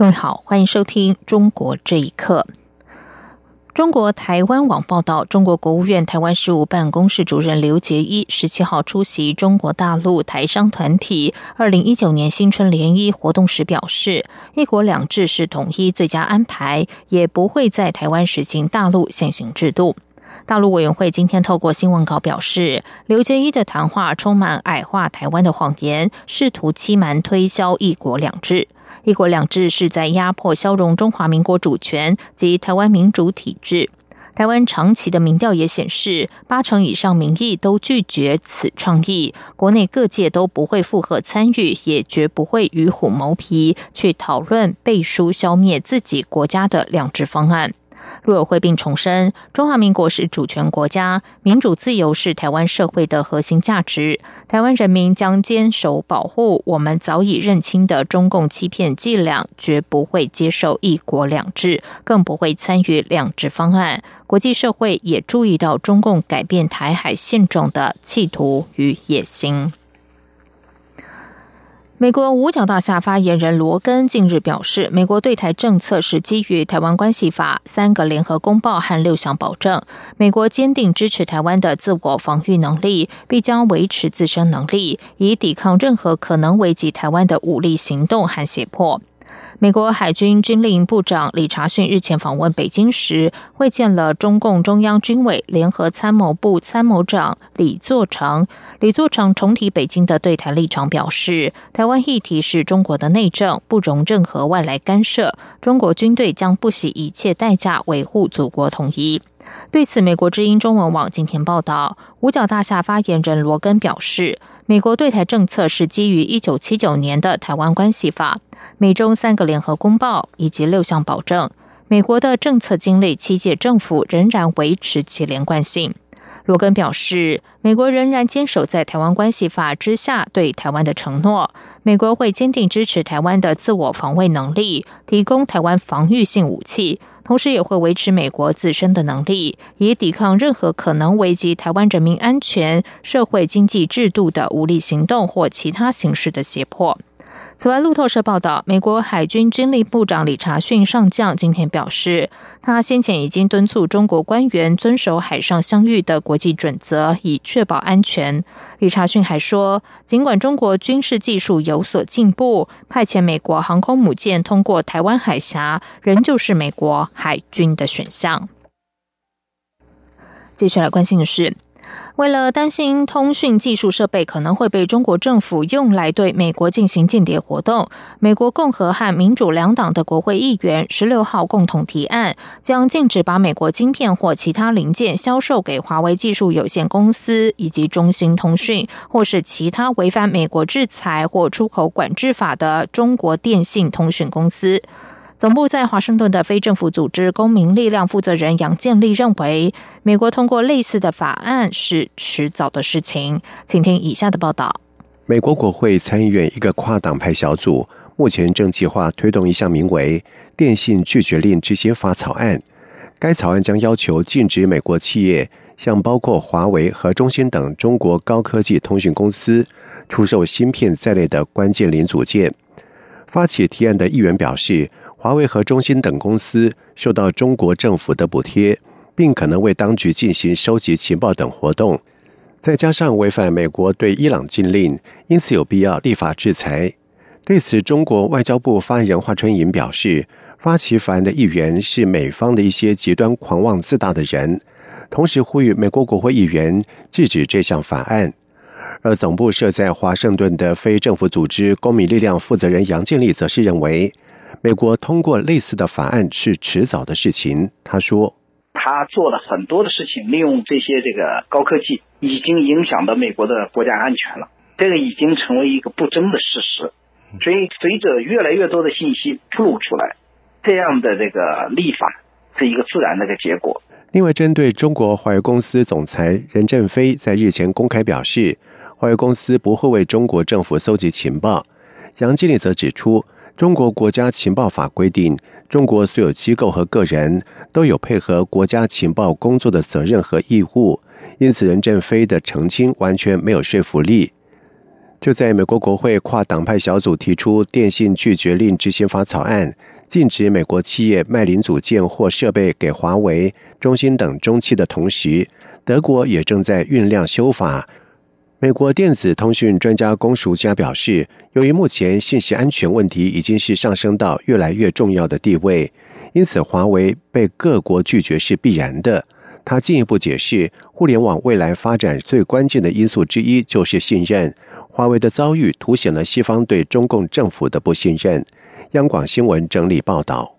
各位好，欢迎收听《中国这一刻》。中国台湾网报道，中国国务院台湾事务办公室主任刘捷一十七号出席中国大陆台商团体二零一九年新春联谊活动时表示：“一国两制是统一最佳安排，也不会在台湾实行大陆现行制度。”大陆委员会今天透过新闻稿表示，刘捷一的谈话充满矮化台湾的谎言，试图欺瞒推销“一国两制”。一国两制是在压迫、消融中华民国主权及台湾民主体制。台湾长期的民调也显示，八成以上民意都拒绝此倡议。国内各界都不会附和参与，也绝不会与虎谋皮去讨论背书消灭自己国家的两制方案。陆委会并重申，中华民国是主权国家，民主自由是台湾社会的核心价值。台湾人民将坚守保护我们早已认清的中共欺骗伎俩，绝不会接受一国两制，更不会参与两制方案。国际社会也注意到中共改变台海现状的企图与野心。美国五角大厦发言人罗根近日表示，美国对台政策是基于《台湾关系法》三个联合公报和六项保证。美国坚定支持台湾的自我防御能力，必将维持自身能力，以抵抗任何可能危及台湾的武力行动和胁迫。美国海军军令部长理查逊日前访问北京时，会见了中共中央军委联合参谋部参谋长李作成。李作成重提北京的对台立场，表示台湾议题是中国的内政，不容任何外来干涉。中国军队将不惜一切代价维护祖国统一。对此，美国之音中文网今天报道，五角大厦发言人罗根表示，美国对台政策是基于一九七九年的《台湾关系法》。美中三个联合公报以及六项保证，美国的政策经历七届政府仍然维持其连贯性。罗根表示，美国仍然坚守在《台湾关系法》之下对台湾的承诺，美国会坚定支持台湾的自我防卫能力，提供台湾防御性武器，同时也会维持美国自身的能力，以抵抗任何可能危及台湾人民安全、社会经济制度的武力行动或其他形式的胁迫。此外，路透社报道，美国海军军力部长理查逊上将今天表示，他先前已经敦促中国官员遵守海上相遇的国际准则，以确保安全。理查逊还说，尽管中国军事技术有所进步，派遣美国航空母舰通过台湾海峡，仍旧是美国海军的选项。接下来关心的是。为了担心通讯技术设备可能会被中国政府用来对美国进行间谍活动，美国共和和民主两党的国会议员十六号共同提案，将禁止把美国晶片或其他零件销售给华为技术有限公司以及中兴通讯，或是其他违反美国制裁或出口管制法的中国电信通讯公司。总部在华盛顿的非政府组织公民力量负责人杨建立认为，美国通过类似的法案是迟早的事情。请听以下的报道：美国国会参议院一个跨党派小组目前正计划推动一项名为《电信拒绝令执行法》草案。该草案将要求禁止美国企业向包括华为和中兴等中国高科技通讯公司出售芯片在内的关键零组件。发起提案的议员表示。华为和中兴等公司受到中国政府的补贴，并可能为当局进行收集情报等活动，再加上违反美国对伊朗禁令，因此有必要立法制裁。对此，中国外交部发言人华春莹表示，发起法案的议员是美方的一些极端狂妄自大的人，同时呼吁美国国会议员制止这项法案。而总部设在华盛顿的非政府组织公民力量负责人杨建立则是认为。美国通过类似的法案是迟早的事情。他说：“他做了很多的事情，利用这些这个高科技，已经影响到美国的国家安全了。这个已经成为一个不争的事实。所以，随着越来越多的信息披露出来，这样的这个立法是一个自然的一个结果。另外，针对中国华为公司总裁任正非在日前公开表示，华为公司不会为中国政府搜集情报。杨经理则指出，中国国家情报法规定，中国所有机构和个人都有配合国家情报工作的责任和义务，因此任正非的澄清完全没有说服力。就在美国国会跨党派小组提出电信拒绝令执行法草案，禁止美国企业卖零组件或设备给华为、中兴等中企的同时，德国也正在酝酿修法。美国电子通讯专家龚淑佳表示，由于目前信息安全问题已经是上升到越来越重要的地位，因此华为被各国拒绝是必然的。他进一步解释，互联网未来发展最关键的因素之一就是信任。华为的遭遇凸显了西方对中共政府的不信任。央广新闻整理报道：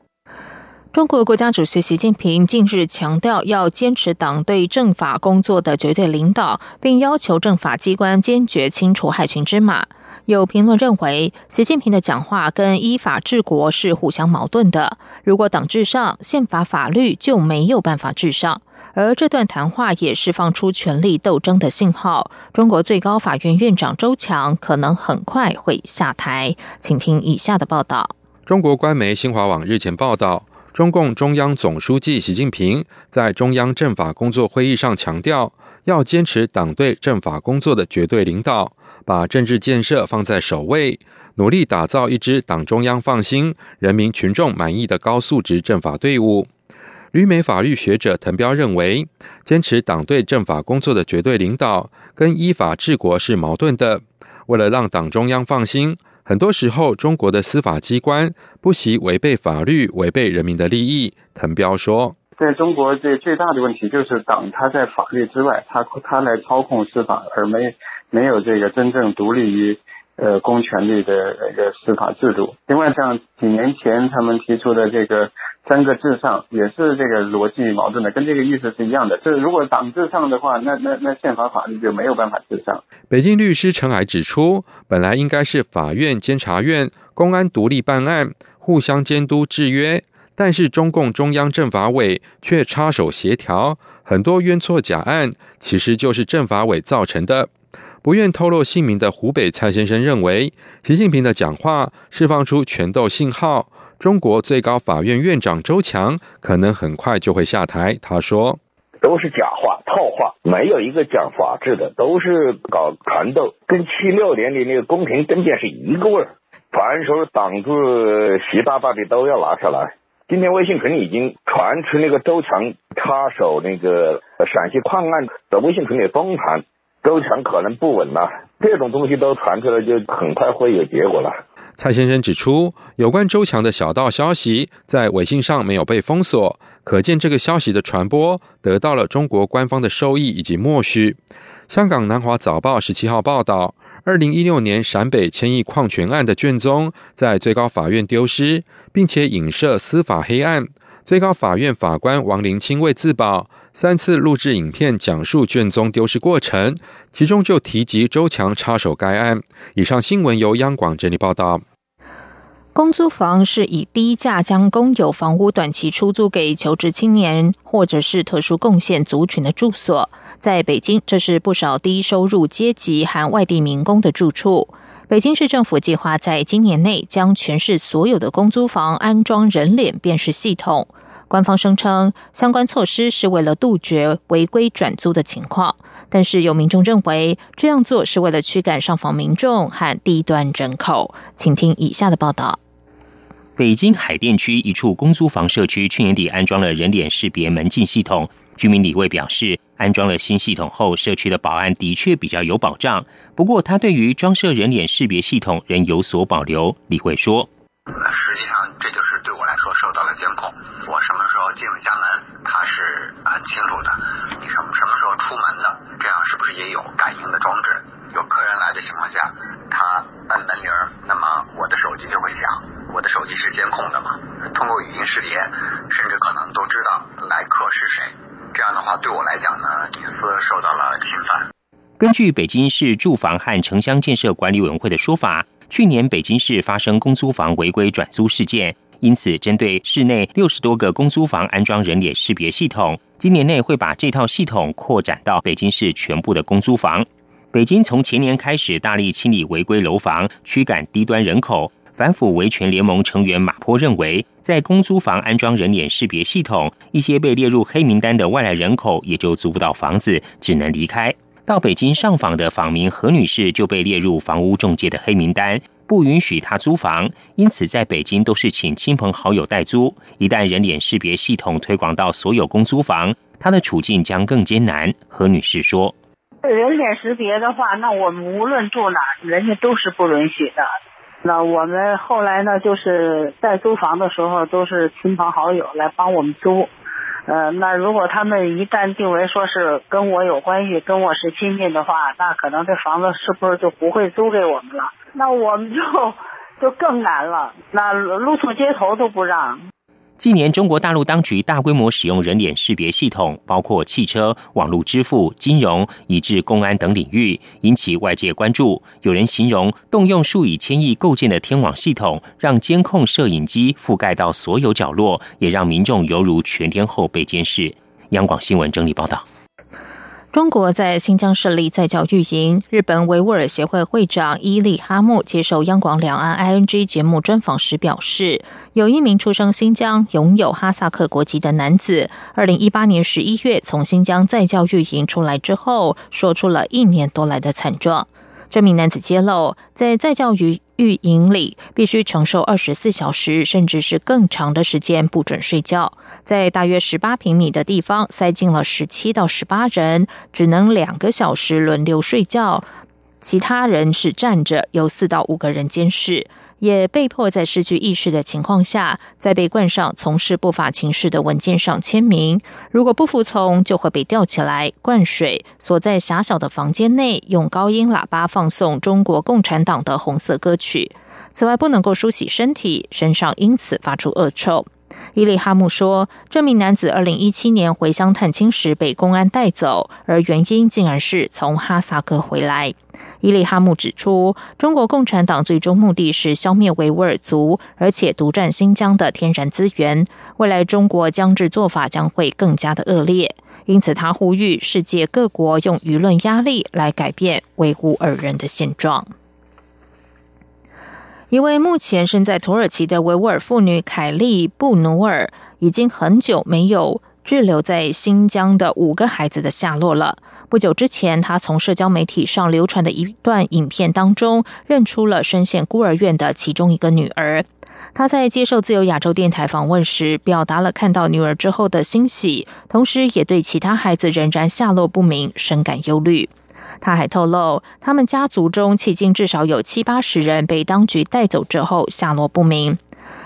中国国家主席习近平近日强调，要坚持党对政法工作的绝对领导，并要求政法机关坚决清除害群之马。有评论认为，习近平的讲话跟依法治国是互相矛盾的。如果党至上，宪法法律就没有办法至上。而这段谈话也释放出权力斗争的信号。中国最高法院院长周强可能很快会下台。请听以下的报道：中国官媒新华网日前报道，中共中央总书记习近平在中央政法工作会议上强调，要坚持党对政法工作的绝对领导，把政治建设放在首位，努力打造一支党中央放心、人民群众满意的高素质政法队伍。旅美法律学者滕彪认为，坚持党对政法工作的绝对领导，跟依法治国是矛盾的。为了让党中央放心，很多时候中国的司法机关不惜违背法律、违背人民的利益。滕彪说：“在中国，这最大的问题就是党它在法律之外，他他来操控司法，而没没有这个真正独立于。”呃，公权力的那个司法制度。另外，像几年前他们提出的这个“三个至上”，也是这个逻辑矛盾的，跟这个意思是一样的。就是如果党至上的话，那那那宪法法律就没有办法至上。北京律师陈海指出，本来应该是法院、监察院、公安独立办案，互相监督制约，但是中共中央政法委却插手协调，很多冤错假案其实就是政法委造成的。不愿透露姓名的湖北蔡先生认为，习近平的讲话释放出权斗信号。中国最高法院院长周强可能很快就会下台。他说：“都是假话、套话，没有一个讲法治的，都是搞权斗，跟七六年的那个宫廷政变是一个味儿。凡说挡住习大大的都要拿下来。今天微信群里已经传出那个周强插手那个陕西矿案的微信群里风谈。”周强可能不稳了，这种东西都传出来，就很快会有结果了。蔡先生指出，有关周强的小道消息在微信上没有被封锁，可见这个消息的传播得到了中国官方的收益以及默许。香港南华早报十七号报道，二零一六年陕北千亿矿权案的卷宗在最高法院丢失，并且影射司法黑暗。最高法院法官王林清为自保，三次录制影片讲述卷宗丢失过程，其中就提及周强插手该案。以上新闻由央广整理报道。公租房是以低价将公有房屋短期出租给求职青年或者是特殊贡献族群的住所。在北京，这是不少低收入阶级和外地民工的住处。北京市政府计划在今年内将全市所有的公租房安装人脸辨识系统。官方声称，相关措施是为了杜绝违规转租的情况。但是有民众认为，这样做是为了驱赶上访民众和低端人口。请听以下的报道：北京海淀区一处公租房社区去年底安装了人脸识别门禁系统。居民李卫表示，安装了新系统后，社区的保安的确比较有保障。不过，他对于装设人脸识别系统仍有所保留。李慧说：“实际上，这就是对我来说受到了监控。我什么时候进了家门，他是很清楚的。你什么什么时候出门的，这样是不是也有感应的装置？有客人来的情况下，他按门铃，那么我的手机就会响。我的手机是监控的嘛？通过语音识别，甚至可能都知道来客是。”这样的话，对我来讲呢，隐私受到了侵犯。根据北京市住房和城乡建设管理委员会的说法，去年北京市发生公租房违规转租事件，因此针对市内六十多个公租房安装人脸识别系统，今年内会把这套系统扩展到北京市全部的公租房。北京从前年开始大力清理违规楼房，驱赶低端人口。反腐维权联盟成员马坡认为，在公租房安装人脸识别系统，一些被列入黑名单的外来人口也就租不到房子，只能离开。到北京上访的访民何女士就被列入房屋中介的黑名单，不允许她租房，因此在北京都是请亲朋好友代租。一旦人脸识别系统推广到所有公租房，她的处境将更艰难。何女士说。人脸识别的话，那我们无论住哪，人家都是不允许的。那我们后来呢，就是在租房的时候，都是亲朋好友来帮我们租。呃，那如果他们一旦定为说是跟我有关系，跟我是亲戚的话，那可能这房子是不是就不会租给我们了？那我们就就更难了。那路途街头都不让。近年，中国大陆当局大规模使用人脸识别系统，包括汽车、网络支付、金融，以至公安等领域，引起外界关注。有人形容，动用数以千亿构建的天网系统，让监控摄影机覆盖到所有角落，也让民众犹如全天候被监视。央广新闻整理报道。中国在新疆设立在教育营。日本维吾尔协会会长伊利哈木接受央广两岸 ING 节目专访时表示，有一名出生新疆、拥有哈萨克国籍的男子，二零一八年十一月从新疆在教育营出来之后，说出了一年多来的惨状。这名男子揭露，在在教育育营里，必须承受二十四小时甚至是更长的时间不准睡觉，在大约十八平米的地方塞进了十七到十八人，只能两个小时轮流睡觉，其他人是站着，由四到五个人监视。也被迫在失去意识的情况下，在被冠上从事不法情事的文件上签名。如果不服从，就会被吊起来灌水，锁在狭小的房间内，用高音喇叭放送中国共产党的红色歌曲。此外，不能够梳洗身体，身上因此发出恶臭。伊利哈木说，这名男子二零一七年回乡探亲时被公安带走，而原因竟然是从哈萨克回来。伊利哈木指出，中国共产党最终目的是消灭维吾尔族，而且独占新疆的天然资源。未来中国将治做法将会更加的恶劣，因此他呼吁世界各国用舆论压力来改变维吾尔人的现状。一位目前身在土耳其的维吾尔妇女凯利布努尔，已经很久没有。滞留在新疆的五个孩子的下落了。不久之前，他从社交媒体上流传的一段影片当中，认出了深陷孤儿院的其中一个女儿。他在接受自由亚洲电台访问时，表达了看到女儿之后的欣喜，同时也对其他孩子仍然下落不明深感忧虑。他还透露，他们家族中迄今至少有七八十人被当局带走之后下落不明。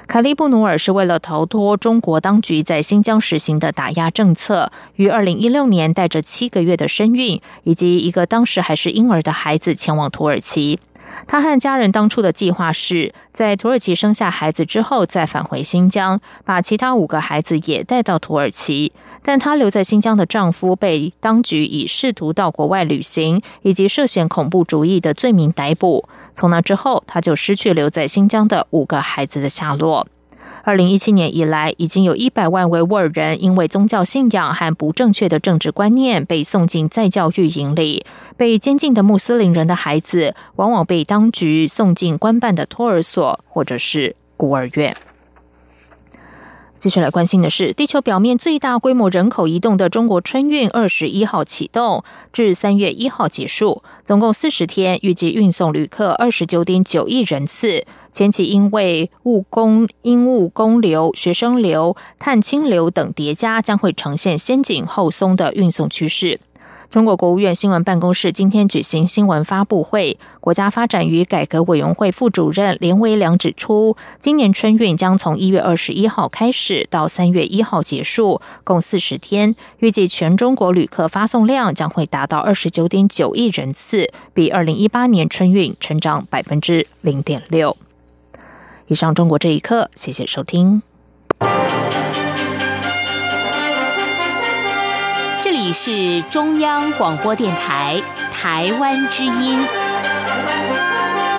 卡利布努尔是为了逃脱中国当局在新疆实行的打压政策，于二零一六年带着七个月的身孕以及一个当时还是婴儿的孩子前往土耳其。他和家人当初的计划是在土耳其生下孩子之后再返回新疆，把其他五个孩子也带到土耳其。但她留在新疆的丈夫被当局以试图到国外旅行以及涉嫌恐怖主义的罪名逮捕。从那之后，她就失去留在新疆的五个孩子的下落。二零一七年以来，已经有一百万维吾尔人因为宗教信仰和不正确的政治观念被送进再教育营里。被监禁的穆斯林人的孩子，往往被当局送进官办的托儿所或者是孤儿院。继续来关心的是，地球表面最大规模人口移动的中国春运二十一号启动，至三月一号结束，总共四十天，预计运送旅客二十九点九亿人次。前期因为务工、因务工流、学生流、探亲流等叠加，将会呈现先紧后松的运送趋势。中国国务院新闻办公室今天举行新闻发布会，国家发展与改革委员会副主任连维良指出，今年春运将从一月二十一号开始到三月一号结束，共四十天，预计全中国旅客发送量将会达到二十九点九亿人次，比二零一八年春运成长百分之零点六。以上，中国这一刻，谢谢收听。是中央广播电台台湾之音。